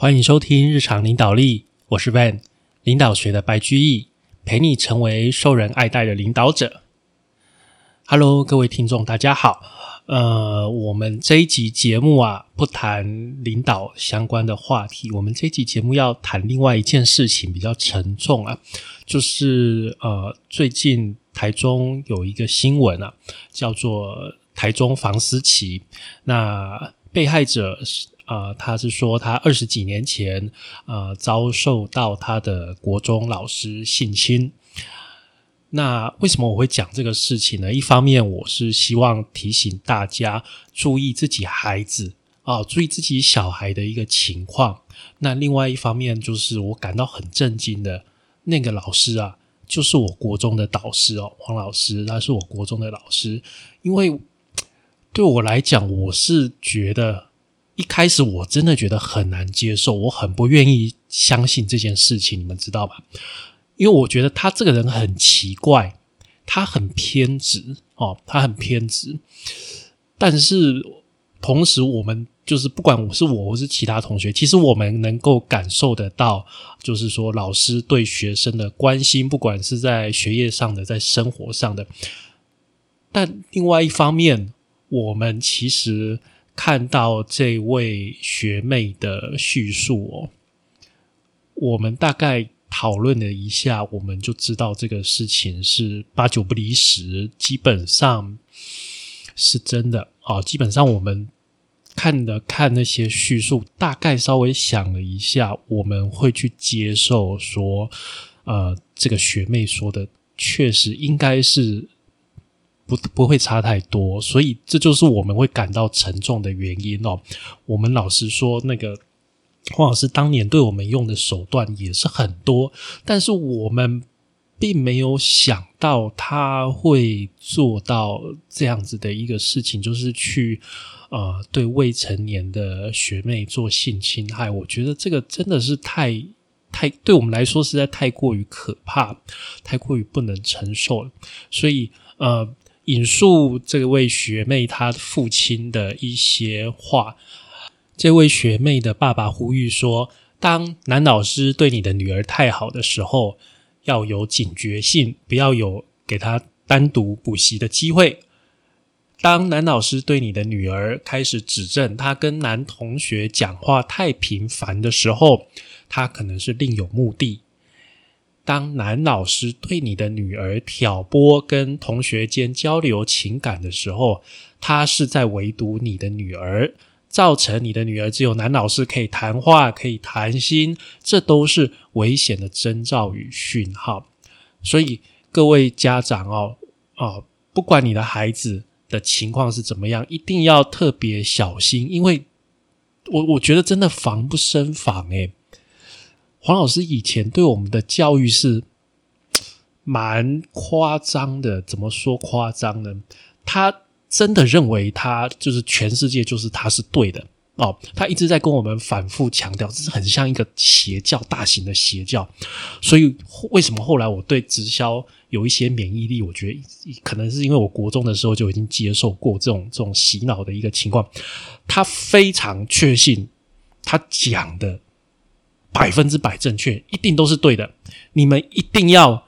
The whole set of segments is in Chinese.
欢迎收听日常领导力，我是 Van，领导学的白居易，陪你成为受人爱戴的领导者。Hello，各位听众，大家好。呃，我们这一集节目啊，不谈领导相关的话题，我们这一集节目要谈另外一件事情，比较沉重啊，就是呃，最近台中有一个新闻啊，叫做台中房思琪，那被害者啊，他是说他二十几年前，呃，遭受到他的国中老师性侵。那为什么我会讲这个事情呢？一方面，我是希望提醒大家注意自己孩子啊，注意自己小孩的一个情况。那另外一方面，就是我感到很震惊的那个老师啊，就是我国中的导师哦，黄老师，他是我国中的老师。因为对我来讲，我是觉得。一开始我真的觉得很难接受，我很不愿意相信这件事情，你们知道吧？因为我觉得他这个人很奇怪，他很偏执哦，他很偏执。但是同时，我们就是不管我是我，或是其他同学，其实我们能够感受得到，就是说老师对学生的关心，不管是在学业上的，在生活上的。但另外一方面，我们其实。看到这位学妹的叙述哦，我们大概讨论了一下，我们就知道这个事情是八九不离十，基本上是真的啊。基本上我们看的看那些叙述，大概稍微想了一下，我们会去接受说，呃，这个学妹说的确实应该是。不不会差太多，所以这就是我们会感到沉重的原因哦。我们老实说，那个黄老师当年对我们用的手段也是很多，但是我们并没有想到他会做到这样子的一个事情，就是去呃对未成年的学妹做性侵害。我觉得这个真的是太太对我们来说实在太过于可怕，太过于不能承受了。所以呃。引述这位学妹她父亲的一些话，这位学妹的爸爸呼吁说：“当男老师对你的女儿太好的时候，要有警觉性，不要有给他单独补习的机会。当男老师对你的女儿开始指正她跟男同学讲话太频繁的时候，他可能是另有目的。”当男老师对你的女儿挑拨跟同学间交流情感的时候，他是在围堵你的女儿，造成你的女儿只有男老师可以谈话、可以谈心，这都是危险的征兆与讯号。所以各位家长哦，哦，不管你的孩子的情况是怎么样，一定要特别小心，因为我我觉得真的防不胜防诶。黄老师以前对我们的教育是蛮夸张的，怎么说夸张呢？他真的认为他就是全世界就是他是对的哦，他一直在跟我们反复强调，这是很像一个邪教，大型的邪教。所以为什么后来我对直销有一些免疫力？我觉得可能是因为我国中的时候就已经接受过这种这种洗脑的一个情况。他非常确信他讲的。百分之百正确，一定都是对的。你们一定要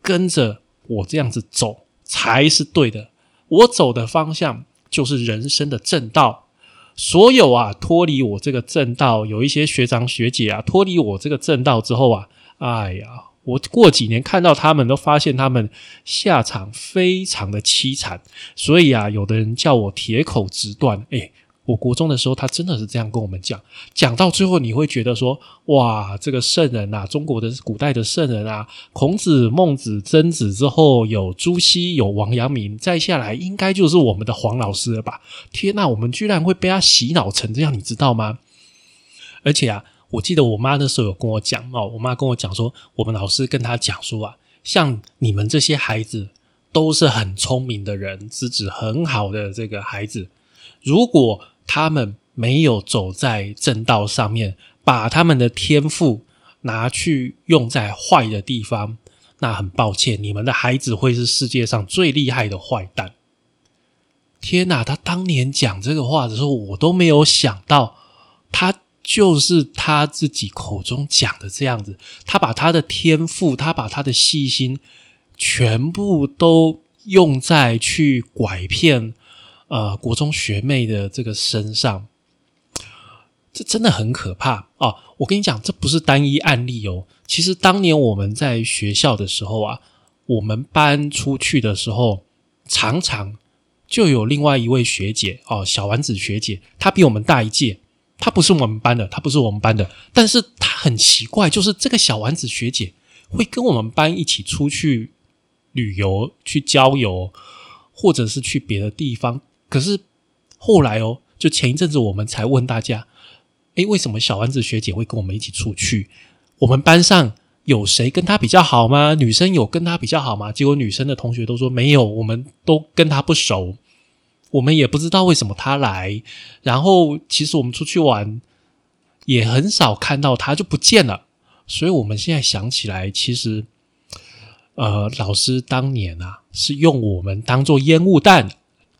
跟着我这样子走才是对的。我走的方向就是人生的正道。所有啊，脱离我这个正道，有一些学长学姐啊，脱离我这个正道之后啊，哎呀，我过几年看到他们，都发现他们下场非常的凄惨。所以啊，有的人叫我铁口直断，哎。我国中的时候，他真的是这样跟我们讲，讲到最后，你会觉得说，哇，这个圣人啊，中国的古代的圣人啊，孔子、孟子、曾子之后，有朱熹，有王阳明，再下来应该就是我们的黄老师了吧？天呐，我们居然会被他洗脑成这样，你知道吗？而且啊，我记得我妈那时候有跟我讲哦，我妈跟我讲说，我们老师跟他讲说啊，像你们这些孩子都是很聪明的人，资质很好的这个孩子，如果他们没有走在正道上面，把他们的天赋拿去用在坏的地方，那很抱歉，你们的孩子会是世界上最厉害的坏蛋。天哪！他当年讲这个话的时候，我都没有想到，他就是他自己口中讲的这样子，他把他的天赋，他把他的细心，全部都用在去拐骗呃国中学妹的这个身上，这真的很可怕哦！我跟你讲，这不是单一案例哦。其实当年我们在学校的时候啊，我们班出去的时候，常常就有另外一位学姐哦，小丸子学姐，她比我们大一届。她不是我们班的，她不是我们班的，但是她很奇怪，就是这个小丸子学姐会跟我们班一起出去旅游、去郊游，或者是去别的地方。可是后来哦，就前一阵子我们才问大家，诶，为什么小丸子学姐会跟我们一起出去？我们班上有谁跟她比较好吗？女生有跟她比较好吗？结果女生的同学都说没有，我们都跟她不熟。我们也不知道为什么她来，然后其实我们出去玩也很少看到他就不见了，所以我们现在想起来，其实呃，老师当年啊是用我们当做烟雾弹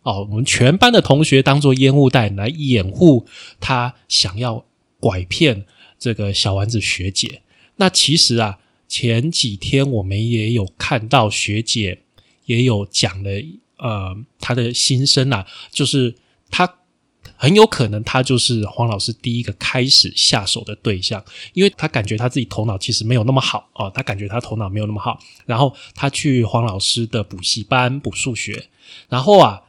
哦，我们全班的同学当做烟雾弹来掩护他想要拐骗这个小丸子学姐。那其实啊，前几天我们也有看到学姐也有讲了。呃，他的心声啊，就是他很有可能他就是黄老师第一个开始下手的对象，因为他感觉他自己头脑其实没有那么好哦，他感觉他头脑没有那么好，然后他去黄老师的补习班补数学，然后啊，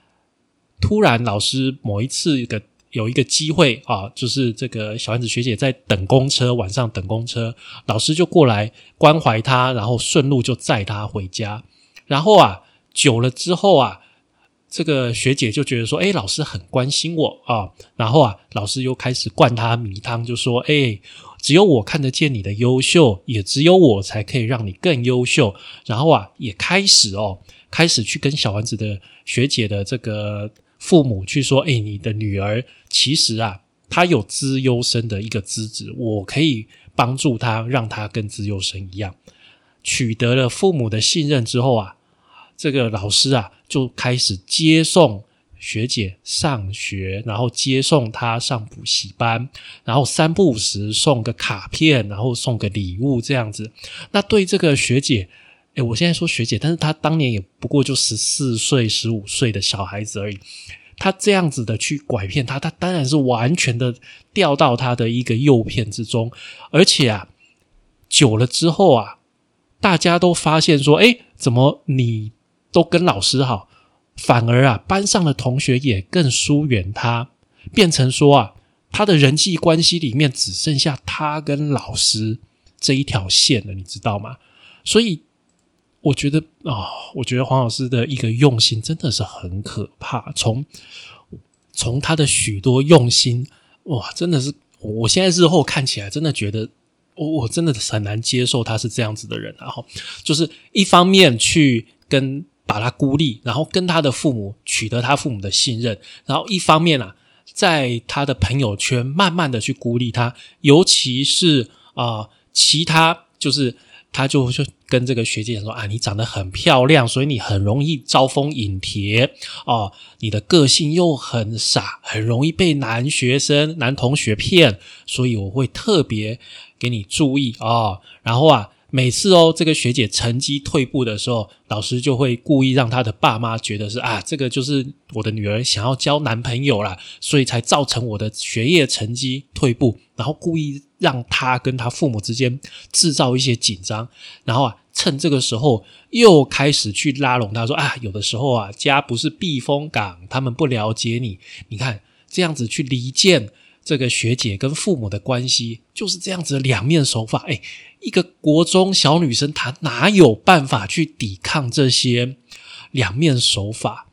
突然老师某一次一个有一个机会啊，就是这个小丸子学姐在等公车，晚上等公车，老师就过来关怀她，然后顺路就载她回家，然后啊，久了之后啊。这个学姐就觉得说，哎，老师很关心我啊，然后啊，老师又开始灌她迷汤，就说，哎，只有我看得见你的优秀，也只有我才可以让你更优秀。然后啊，也开始哦，开始去跟小丸子的学姐的这个父母去说，哎，你的女儿其实啊，她有资优生的一个资质，我可以帮助她，让她跟资优生一样。取得了父母的信任之后啊。这个老师啊，就开始接送学姐上学，然后接送她上补习班，然后三不五时送个卡片，然后送个礼物这样子。那对这个学姐，哎，我现在说学姐，但是她当年也不过就十四岁、十五岁的小孩子而已。她这样子的去拐骗她，她当然是完全的掉到她的一个诱骗之中。而且啊，久了之后啊，大家都发现说，哎，怎么你？都跟老师好，反而啊，班上的同学也更疏远他，变成说啊，他的人际关系里面只剩下他跟老师这一条线了，你知道吗？所以我觉得啊，我觉得黄老师的一个用心真的是很可怕。从从他的许多用心，哇，真的是我现在日后看起来，真的觉得我我真的很难接受他是这样子的人。然后就是一方面去跟。把他孤立，然后跟他的父母取得他父母的信任，然后一方面啊，在他的朋友圈慢慢的去孤立他，尤其是啊，其他就是他就就跟这个学姐说啊，你长得很漂亮，所以你很容易招蜂引蝶哦，你的个性又很傻，很容易被男学生、男同学骗，所以我会特别给你注意啊，然后啊。每次哦，这个学姐成绩退步的时候，老师就会故意让她的爸妈觉得是啊，这个就是我的女儿想要交男朋友啦，所以才造成我的学业成绩退步，然后故意让她跟她父母之间制造一些紧张，然后啊，趁这个时候又开始去拉拢她，说啊，有的时候啊，家不是避风港，他们不了解你，你看这样子去离间这个学姐跟父母的关系，就是这样子的两面手法，哎。一个国中小女生，她哪有办法去抵抗这些两面手法？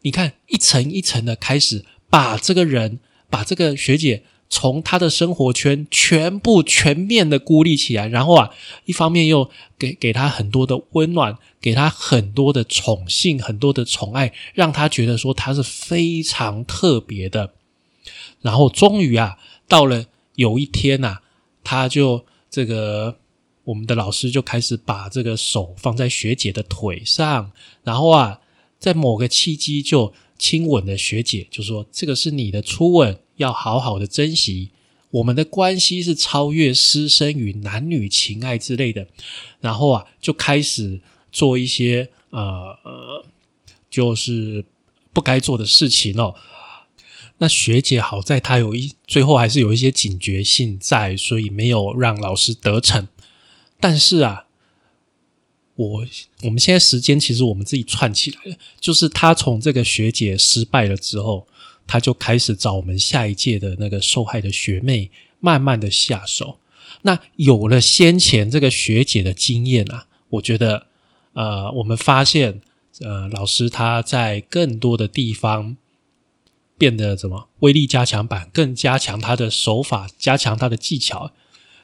你看，一层一层的开始把这个人，把这个学姐从她的生活圈全部全面的孤立起来，然后啊，一方面又给给她很多的温暖，给她很多的宠幸，很多的宠爱，让她觉得说她是非常特别的。然后终于啊，到了有一天呐，他就。这个我们的老师就开始把这个手放在学姐的腿上，然后啊，在某个契机就亲吻了学姐，就说：“这个是你的初吻，要好好的珍惜。我们的关系是超越师生与男女情爱之类的，然后啊，就开始做一些呃呃，就是不该做的事情哦。那学姐好在她有一最后还是有一些警觉性在，所以没有让老师得逞。但是啊，我我们现在时间其实我们自己串起来了，就是他从这个学姐失败了之后，他就开始找我们下一届的那个受害的学妹，慢慢的下手。那有了先前这个学姐的经验啊，我觉得呃，我们发现呃，老师他在更多的地方。变得怎么威力加强版，更加强他的手法，加强他的技巧。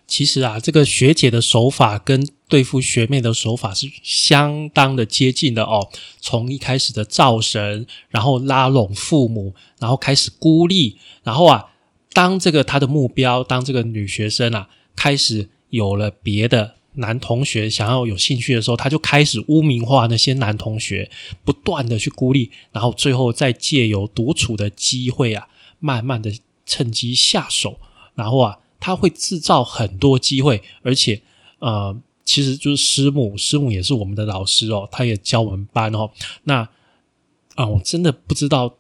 其实啊，这个学姐的手法跟对付学妹的手法是相当的接近的哦。从一开始的造神，然后拉拢父母，然后开始孤立，然后啊，当这个他的目标，当这个女学生啊，开始有了别的。男同学想要有兴趣的时候，他就开始污名化那些男同学，不断的去孤立，然后最后再借由独处的机会啊，慢慢的趁机下手，然后啊，他会制造很多机会，而且呃，其实就是师母，师母也是我们的老师哦，他也教我们班哦。那啊，我真的不知道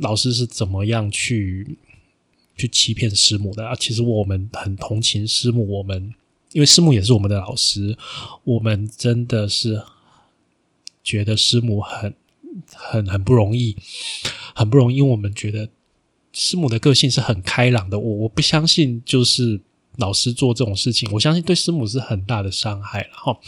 老师是怎么样去去欺骗师母的啊。其实我们很同情师母，我们。因为师母也是我们的老师，我们真的是觉得师母很很很不容易，很不容易。因为我们觉得师母的个性是很开朗的，我我不相信就是老师做这种事情，我相信对师母是很大的伤害了哈。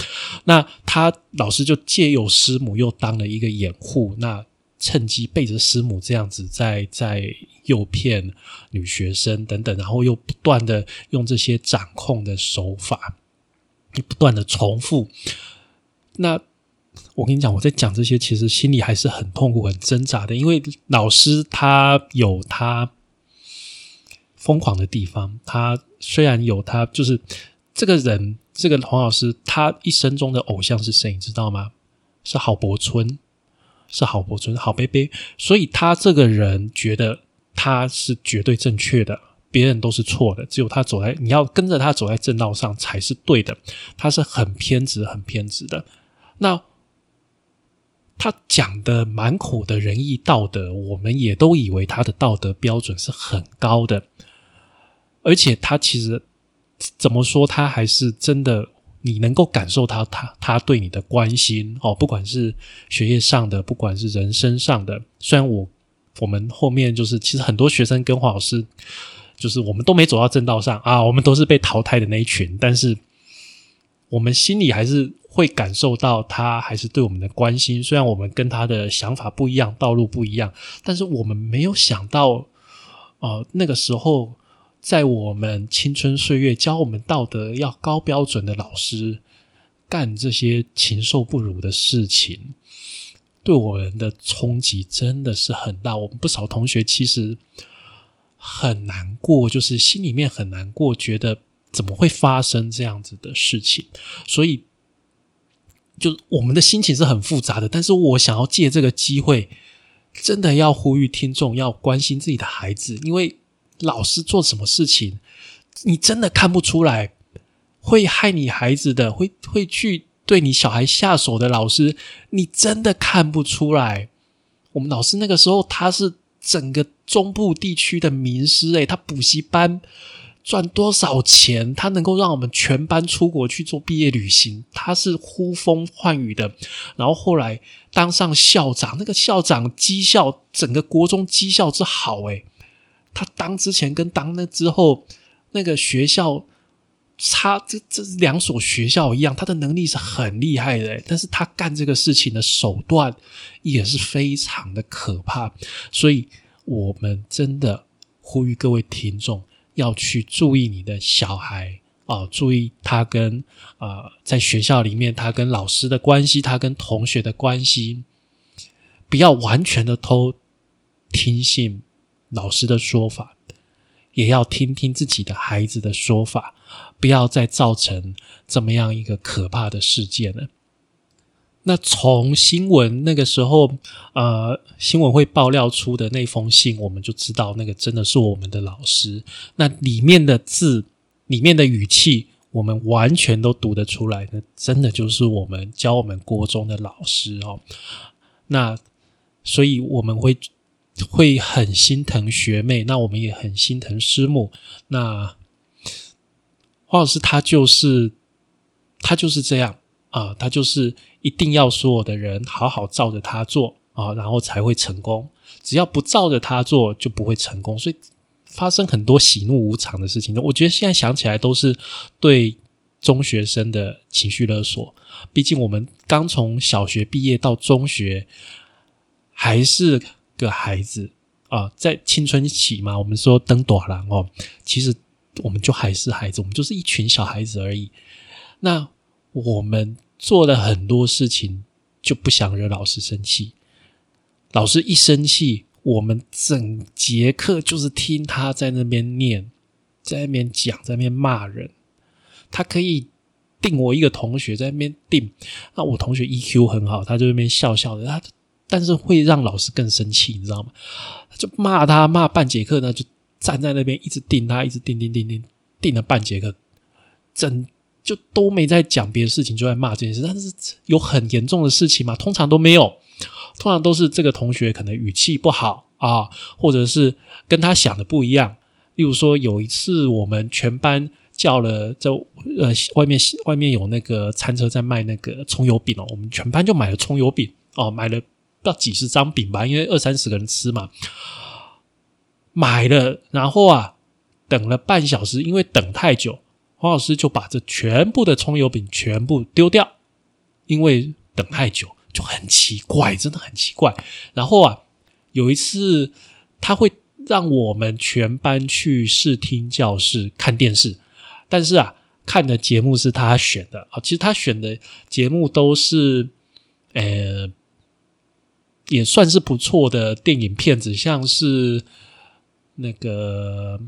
那他老师就借由师母又当了一个掩护，那。趁机背着师母这样子在在诱骗女学生等等，然后又不断的用这些掌控的手法，不断的重复。那我跟你讲，我在讲这些，其实心里还是很痛苦、很挣扎的。因为老师他有他疯狂的地方，他虽然有他，就是这个人，这个黄老师，他一生中的偶像是谁？你知道吗？是郝柏村。是郝柏村，郝贝贝，所以他这个人觉得他是绝对正确的，别人都是错的，只有他走在你要跟着他走在正道上才是对的。他是很偏执、很偏执的。那他讲的满口的仁义道德，我们也都以为他的道德标准是很高的，而且他其实怎么说，他还是真的。你能够感受到他他对你的关心哦，不管是学业上的，不管是人生上的。虽然我我们后面就是，其实很多学生跟黄老师，就是我们都没走到正道上啊，我们都是被淘汰的那一群。但是我们心里还是会感受到他还是对我们的关心。虽然我们跟他的想法不一样，道路不一样，但是我们没有想到，呃，那个时候。在我们青春岁月教我们道德要高标准的老师，干这些禽兽不如的事情，对我们的冲击真的是很大。我们不少同学其实很难过，就是心里面很难过，觉得怎么会发生这样子的事情？所以，就我们的心情是很复杂的。但是我想要借这个机会，真的要呼吁听众要关心自己的孩子，因为。老师做什么事情，你真的看不出来会害你孩子的，会会去对你小孩下手的老师，你真的看不出来。我们老师那个时候他是整个中部地区的名师，诶，他补习班赚多少钱，他能够让我们全班出国去做毕业旅行，他是呼风唤雨的。然后后来当上校长，那个校长绩效整个国中绩效之好，诶。他当之前跟当那之后，那个学校差这这两所学校一样，他的能力是很厉害的，但是他干这个事情的手段也是非常的可怕，所以我们真的呼吁各位听众要去注意你的小孩啊，注意他跟啊在学校里面他跟老师的关系，他跟同学的关系，不要完全的偷听信。老师的说法，也要听听自己的孩子的说法，不要再造成这么样一个可怕的事件了。那从新闻那个时候，呃，新闻会爆料出的那封信，我们就知道那个真的是我们的老师。那里面的字，里面的语气，我们完全都读得出来。那真的就是我们教我们国中的老师哦。那所以我们会会很心疼学妹，那我们也很心疼师母。那黄老师他就是他就是这样啊，他就是。一定要所有的人好好照着他做啊，然后才会成功。只要不照着他做，就不会成功。所以发生很多喜怒无常的事情。我觉得现在想起来都是对中学生的情绪勒索。毕竟我们刚从小学毕业到中学，还是个孩子啊，在青春期嘛。我们说登朵郎哦，其实我们就还是孩子，我们就是一群小孩子而已。那我们。做了很多事情，就不想惹老师生气。老师一生气，我们整节课就是听他在那边念，在那边讲，在那边骂人。他可以定我一个同学在那边定，那我同学 EQ 很好，他就那边笑笑的。他但是会让老师更生气，你知道吗？就骂他骂半节课呢，就站在那边一直定他，一直定定定定定了半节课，整。就都没在讲别的事情，就在骂这件事。但是有很严重的事情嘛？通常都没有，通常都是这个同学可能语气不好啊，或者是跟他想的不一样。例如说，有一次我们全班叫了，在呃外面外面有那个餐车在卖那个葱油饼哦，我们全班就买了葱油饼哦，买了不知道几十张饼吧，因为二三十个人吃嘛，买了，然后啊等了半小时，因为等太久。黄老师就把这全部的葱油饼全部丢掉，因为等太久就很奇怪，真的很奇怪。然后啊，有一次他会让我们全班去视听教室看电视，但是啊，看的节目是他选的啊。其实他选的节目都是呃，也算是不错的电影片子，像是那个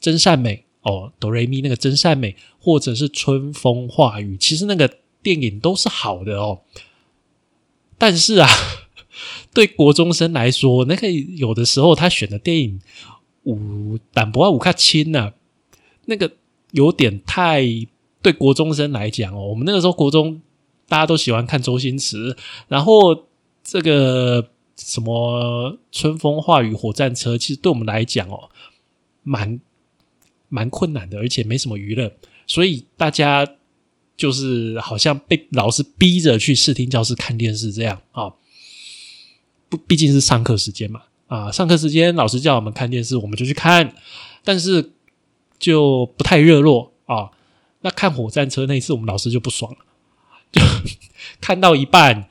真善美。哦，哆瑞咪那个真善美，或者是春风化雨，其实那个电影都是好的哦。但是啊，对国中生来说，那个有的时候他选的电影五胆不五卡轻呢，那个有点太对国中生来讲哦。我们那个时候国中大家都喜欢看周星驰，然后这个什么春风化雨火战车，其实对我们来讲哦，蛮。蛮困难的，而且没什么娱乐，所以大家就是好像被老师逼着去视听教室看电视这样啊。不，毕竟是上课时间嘛啊，上课时间老师叫我们看电视，我们就去看，但是就不太热络啊。那看火战车那一次，我们老师就不爽了，就 看到一半，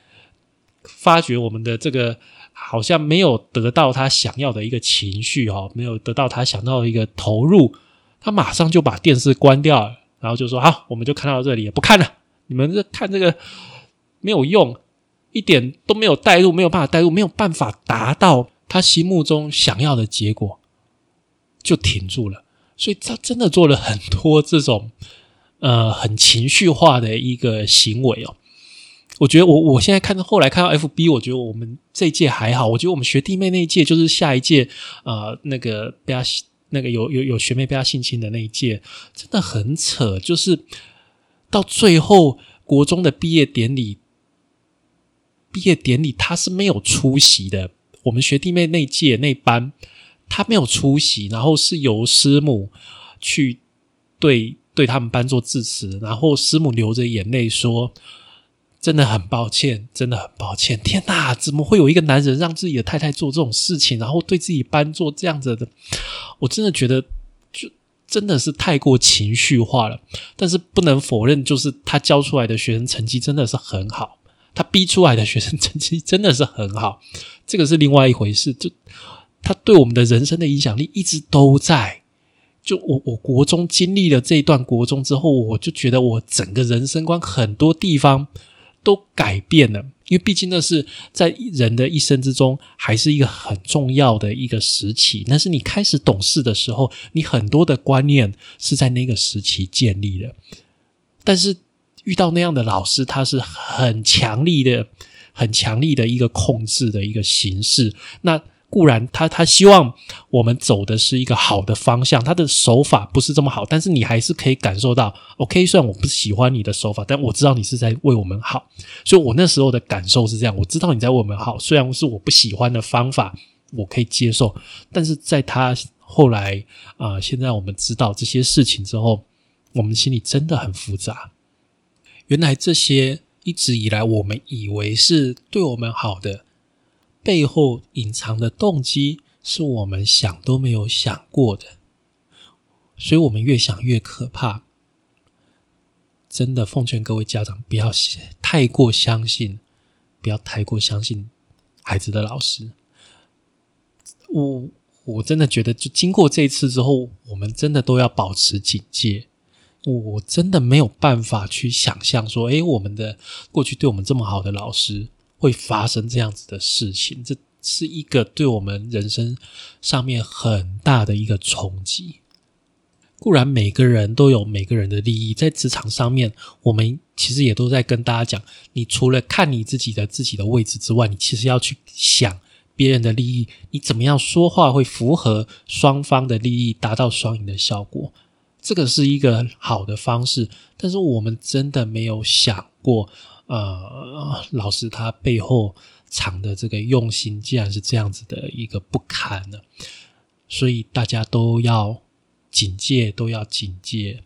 发觉我们的这个好像没有得到他想要的一个情绪哦，没有得到他想要的一个投入。他马上就把电视关掉了，然后就说：“好，我们就看到这里，也不看了。你们这看这个没有用，一点都没有带入，没有办法带入，没有办法达到他心目中想要的结果，就停住了。所以他真的做了很多这种呃很情绪化的一个行为哦。我觉得我我现在看到后来看到 FB，我觉得我们这一届还好。我觉得我们学弟妹那一届就是下一届呃那个被他。那个有有有学妹被他性侵的那一届，真的很扯。就是到最后国中的毕业典礼，毕业典礼他是没有出席的。我们学弟妹那一届那班他没有出席，然后是由师母去对对他们班做致辞，然后师母流着眼泪说。真的很抱歉，真的很抱歉。天哪，怎么会有一个男人让自己的太太做这种事情，然后对自己班做这样子的？我真的觉得，就真的是太过情绪化了。但是不能否认，就是他教出来的学生成绩真的是很好，他逼出来的学生成绩真的是很好，这个是另外一回事。就他对我们的人生的影响力一直都在。就我我国中经历了这一段国中之后，我就觉得我整个人生观很多地方。都改变了，因为毕竟那是在人的一生之中，还是一个很重要的一个时期。那是你开始懂事的时候，你很多的观念是在那个时期建立的。但是遇到那样的老师，他是很强力的、很强力的一个控制的一个形式。那固然他他希望我们走的是一个好的方向，他的手法不是这么好，但是你还是可以感受到，OK，虽然我不喜欢你的手法，但我知道你是在为我们好，所以我那时候的感受是这样，我知道你在为我们好，虽然是我不喜欢的方法，我可以接受，但是在他后来啊，现在我们知道这些事情之后，我们心里真的很复杂，原来这些一直以来我们以为是对我们好的。背后隐藏的动机是我们想都没有想过的，所以我们越想越可怕。真的奉劝各位家长不要太过相信，不要太过相信孩子的老师。我我真的觉得，就经过这一次之后，我们真的都要保持警戒。我真的没有办法去想象说，诶，我们的过去对我们这么好的老师。会发生这样子的事情，这是一个对我们人生上面很大的一个冲击。固然每个人都有每个人的利益，在职场上面，我们其实也都在跟大家讲，你除了看你自己的自己的位置之外，你其实要去想别人的利益，你怎么样说话会符合双方的利益，达到双赢的效果。这个是一个好的方式，但是我们真的没有想过。呃，老师他背后藏的这个用心，竟然是这样子的一个不堪呢，所以大家都要警戒，都要警戒。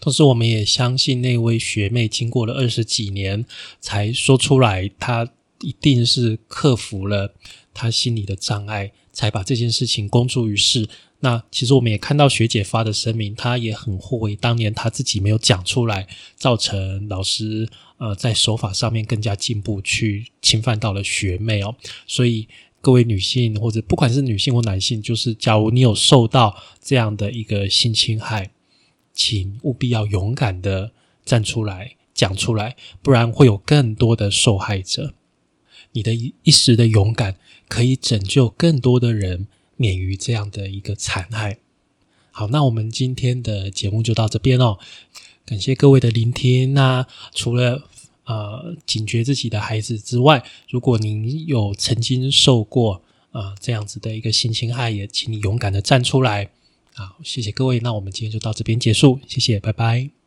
同时，我们也相信那位学妹经过了二十几年才说出来，她一定是克服了她心里的障碍，才把这件事情公诸于世。那其实我们也看到学姐发的声明，她也很后悔当年她自己没有讲出来，造成老师呃在手法上面更加进步，去侵犯到了学妹哦。所以各位女性或者不管是女性或男性，就是假如你有受到这样的一个性侵害，请务必要勇敢的站出来讲出来，不然会有更多的受害者。你的一一时的勇敢可以拯救更多的人。免于这样的一个惨害。好，那我们今天的节目就到这边哦。感谢各位的聆听。那除了呃警觉自己的孩子之外，如果您有曾经受过啊这样子的一个性侵害，也请你勇敢的站出来。好，谢谢各位。那我们今天就到这边结束，谢谢，拜拜。